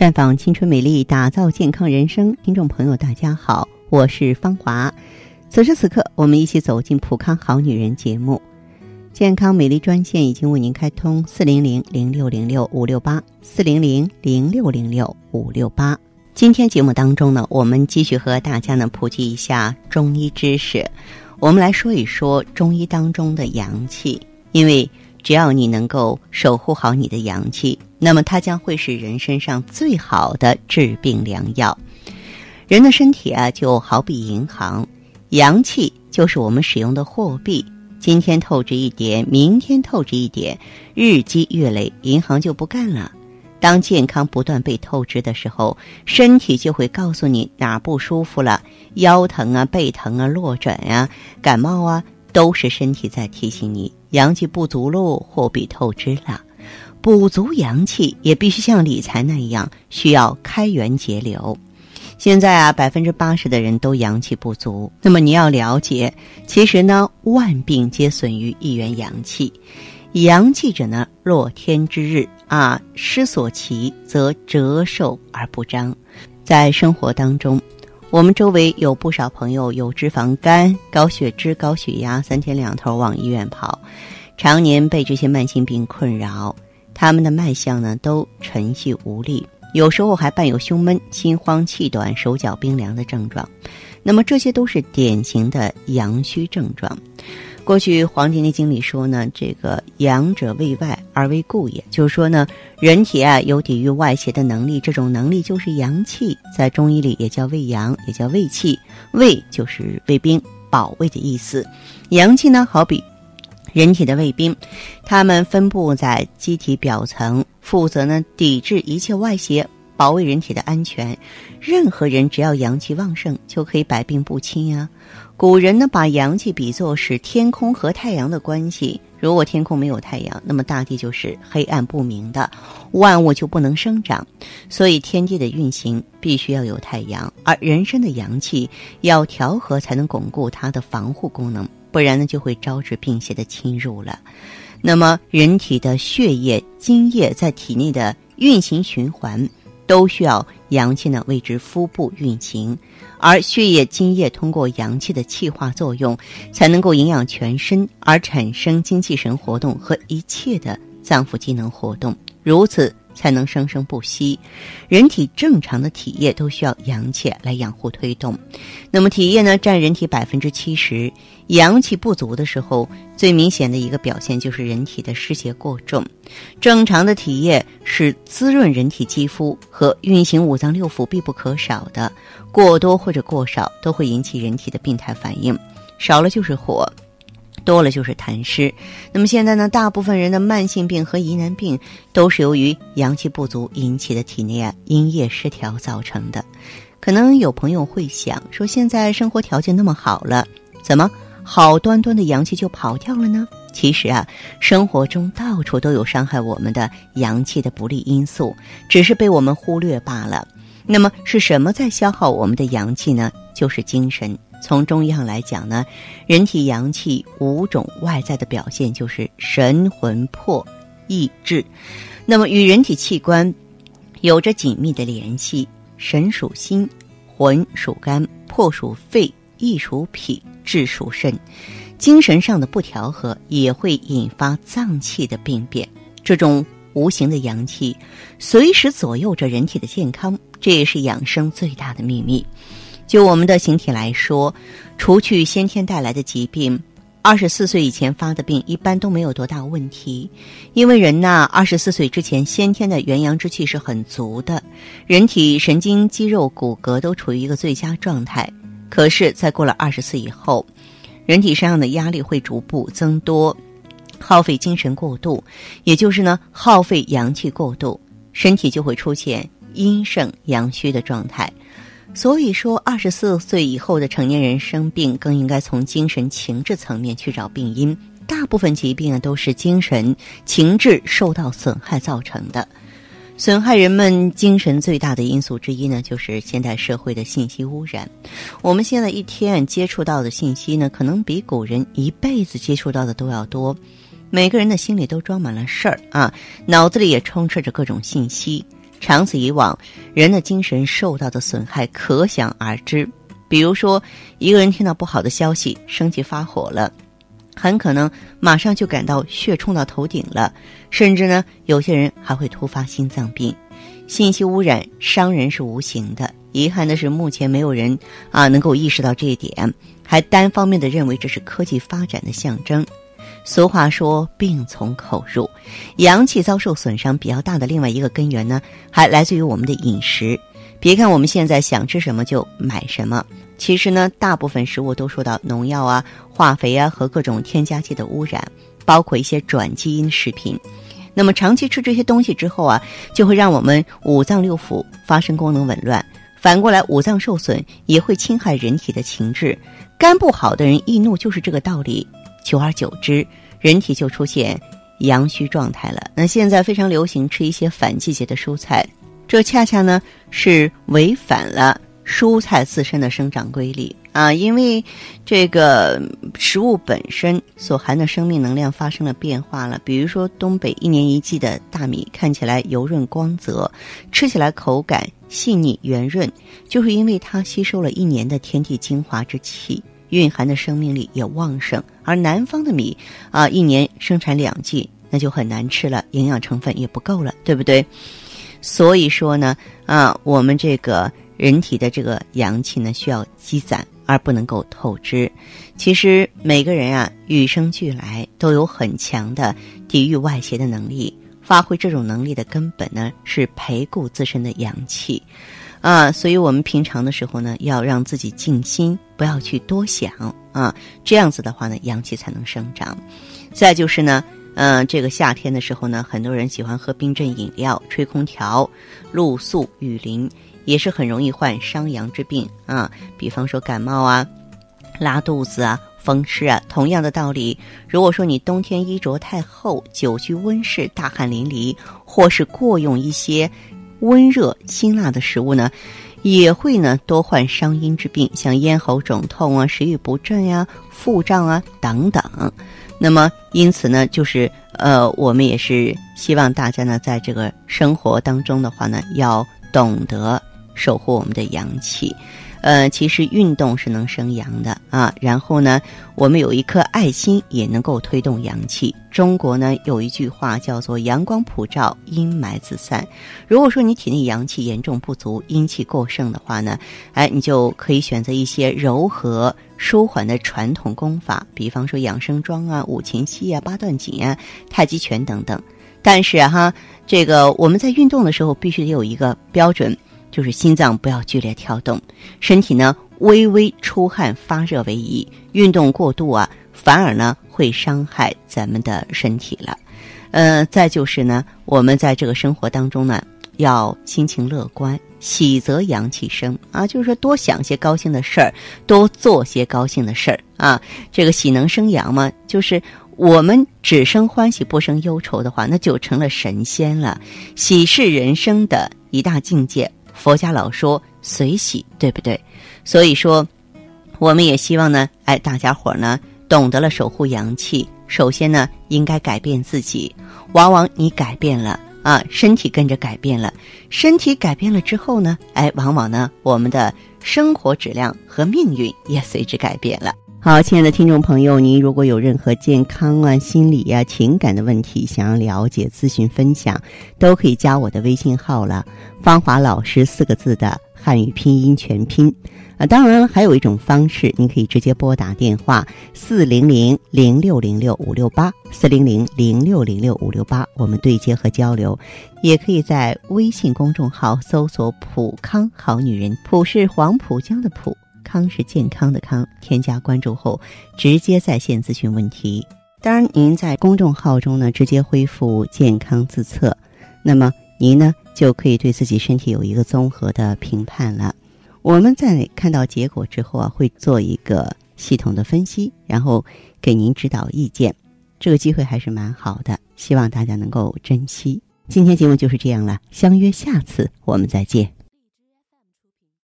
绽放青春美丽，打造健康人生。听众朋友，大家好，我是芳华。此时此刻，我们一起走进《普康好女人》节目。健康美丽专线已经为您开通：四零零零六零六五六八，四零零零六零六五六八。今天节目当中呢，我们继续和大家呢普及一下中医知识。我们来说一说中医当中的阳气，因为只要你能够守护好你的阳气。那么它将会是人身上最好的治病良药。人的身体啊，就好比银行，阳气就是我们使用的货币。今天透支一点，明天透支一点，日积月累，银行就不干了。当健康不断被透支的时候，身体就会告诉你哪不舒服了，腰疼啊、背疼啊、落枕啊、感冒啊，都是身体在提醒你阳气不足喽，货币透支了。补足阳气也必须像理财那样，需要开源节流。现在啊，百分之八十的人都阳气不足。那么你要了解，其实呢，万病皆损于一元阳气。阳气者呢，若天之日啊，失所其则折寿而不彰。在生活当中，我们周围有不少朋友有脂肪肝、高血脂、高血压，三天两头往医院跑，常年被这些慢性病困扰。他们的脉象呢，都沉细无力，有时候还伴有胸闷、心慌、气短、手脚冰凉的症状。那么这些都是典型的阳虚症状。过去《黄帝内经》里说呢，这个阳者为外而为固也，就是说呢，人体啊有抵御外邪的能力，这种能力就是阳气。在中医里也叫卫阳，也叫卫气。卫就是卫兵、保卫的意思。阳气呢，好比。人体的卫兵，他们分布在机体表层，负责呢抵制一切外邪，保卫人体的安全。任何人只要阳气旺盛，就可以百病不侵呀。古人呢把阳气比作是天空和太阳的关系。如果天空没有太阳，那么大地就是黑暗不明的，万物就不能生长。所以天地的运行必须要有太阳，而人身的阳气要调和，才能巩固它的防护功能。不然呢，就会招致病邪的侵入了。那么，人体的血液、津液在体内的运行循环，都需要阳气呢为之腹部运行。而血液、津液通过阳气的气化作用，才能够营养全身，而产生精气神活动和一切的脏腑机能活动。如此。才能生生不息。人体正常的体液都需要阳气来养护推动。那么体液呢，占人体百分之七十。阳气不足的时候，最明显的一个表现就是人体的湿邪过重。正常的体液是滋润人体肌肤和运行五脏六腑必不可少的，过多或者过少都会引起人体的病态反应。少了就是火。多了就是痰湿，那么现在呢，大部分人的慢性病和疑难病都是由于阳气不足引起的体内啊阴液失调造成的。可能有朋友会想说，现在生活条件那么好了，怎么好端端的阳气就跑掉了呢？其实啊，生活中到处都有伤害我们的阳气的不利因素，只是被我们忽略罢了。那么是什么在消耗我们的阳气呢？就是精神。从中医上来讲呢，人体阳气五种外在的表现就是神魂魄意志，那么与人体器官有着紧密的联系。神属心，魂属肝，魄属肺，意属脾，志属肾。精神上的不调和也会引发脏器的病变。这种无形的阳气随时左右着人体的健康，这也是养生最大的秘密。就我们的形体来说，除去先天带来的疾病，二十四岁以前发的病一般都没有多大问题。因为人呐，二十四岁之前先天的元阳之气是很足的，人体神经、肌肉、骨骼都处于一个最佳状态。可是，在过了二十岁以后，人体身上的压力会逐步增多，耗费精神过度，也就是呢，耗费阳气过度，身体就会出现阴盛阳虚的状态。所以说，二十四岁以后的成年人生病，更应该从精神情志层面去找病因。大部分疾病啊，都是精神情志受到损害造成的。损害人们精神最大的因素之一呢，就是现代社会的信息污染。我们现在一天接触到的信息呢，可能比古人一辈子接触到的都要多。每个人的心里都装满了事儿啊，脑子里也充斥着各种信息。长此以往，人的精神受到的损害可想而知。比如说，一个人听到不好的消息，生气发火了，很可能马上就感到血冲到头顶了，甚至呢，有些人还会突发心脏病。信息污染伤人是无形的，遗憾的是，目前没有人啊能够意识到这一点，还单方面的认为这是科技发展的象征。俗话说“病从口入”，阳气遭受损伤比较大的另外一个根源呢，还来自于我们的饮食。别看我们现在想吃什么就买什么，其实呢，大部分食物都受到农药啊、化肥啊和各种添加剂的污染，包括一些转基因食品。那么长期吃这些东西之后啊，就会让我们五脏六腑发生功能紊乱，反过来五脏受损也会侵害人体的情志。肝不好的人易怒就是这个道理。久而久之，人体就出现阳虚状态了。那现在非常流行吃一些反季节的蔬菜，这恰恰呢是违反了蔬菜自身的生长规律。啊，因为这个食物本身所含的生命能量发生了变化了。比如说，东北一年一季的大米看起来油润光泽，吃起来口感细腻圆润，就是因为它吸收了一年的天地精华之气，蕴含的生命力也旺盛。而南方的米啊，一年生产两季，那就很难吃了，营养成分也不够了，对不对？所以说呢，啊，我们这个人体的这个阳气呢，需要积攒。而不能够透支。其实每个人啊，与生俱来都有很强的抵御外邪的能力。发挥这种能力的根本呢，是培固自身的阳气啊。所以我们平常的时候呢，要让自己静心，不要去多想啊。这样子的话呢，阳气才能生长。再就是呢，嗯，这个夏天的时候呢，很多人喜欢喝冰镇饮料、吹空调、露宿雨林。也是很容易患伤阳之病啊，比方说感冒啊、拉肚子啊、风湿啊。同样的道理，如果说你冬天衣着太厚、久居温室、大汗淋漓，或是过用一些温热辛辣的食物呢，也会呢多患伤阴之病，像咽喉肿痛啊、食欲不振呀、腹胀啊等等。那么因此呢，就是呃，我们也是希望大家呢，在这个生活当中的话呢，要懂得。守护我们的阳气，呃，其实运动是能生阳的啊。然后呢，我们有一颗爱心也能够推动阳气。中国呢有一句话叫做“阳光普照，阴霾自散”。如果说你体内阳气严重不足、阴气过盛的话呢，哎，你就可以选择一些柔和舒缓的传统功法，比方说养生桩啊、五禽戏啊、八段锦啊、太极拳等等。但是哈，这个我们在运动的时候必须得有一个标准。就是心脏不要剧烈跳动，身体呢微微出汗发热为宜。运动过度啊，反而呢会伤害咱们的身体了。呃，再就是呢，我们在这个生活当中呢，要心情乐观，喜则阳气生啊，就是说多想些高兴的事儿，多做些高兴的事儿啊。这个喜能生阳嘛，就是我们只生欢喜不生忧愁的话，那就成了神仙了。喜是人生的一大境界。佛家老说随喜，对不对？所以说，我们也希望呢，哎，大家伙呢，懂得了守护阳气。首先呢，应该改变自己。往往你改变了啊，身体跟着改变了。身体改变了之后呢，哎，往往呢，我们的生活质量和命运也随之改变了。好，亲爱的听众朋友，您如果有任何健康啊、心理呀、情感的问题，想要了解、咨询、分享，都可以加我的微信号了。芳华老师四个字的汉语拼音全拼啊。当然了，还有一种方式，您可以直接拨打电话四零零零六零六五六八四零零零六零六五六八，我们对接和交流。也可以在微信公众号搜索“普康好女人”，普是黄浦江的浦。康是健康的康，添加关注后直接在线咨询问题。当然，您在公众号中呢直接恢复健康自测，那么您呢就可以对自己身体有一个综合的评判了。我们在看到结果之后啊，会做一个系统的分析，然后给您指导意见。这个机会还是蛮好的，希望大家能够珍惜。今天节目就是这样了，相约下次我们再见。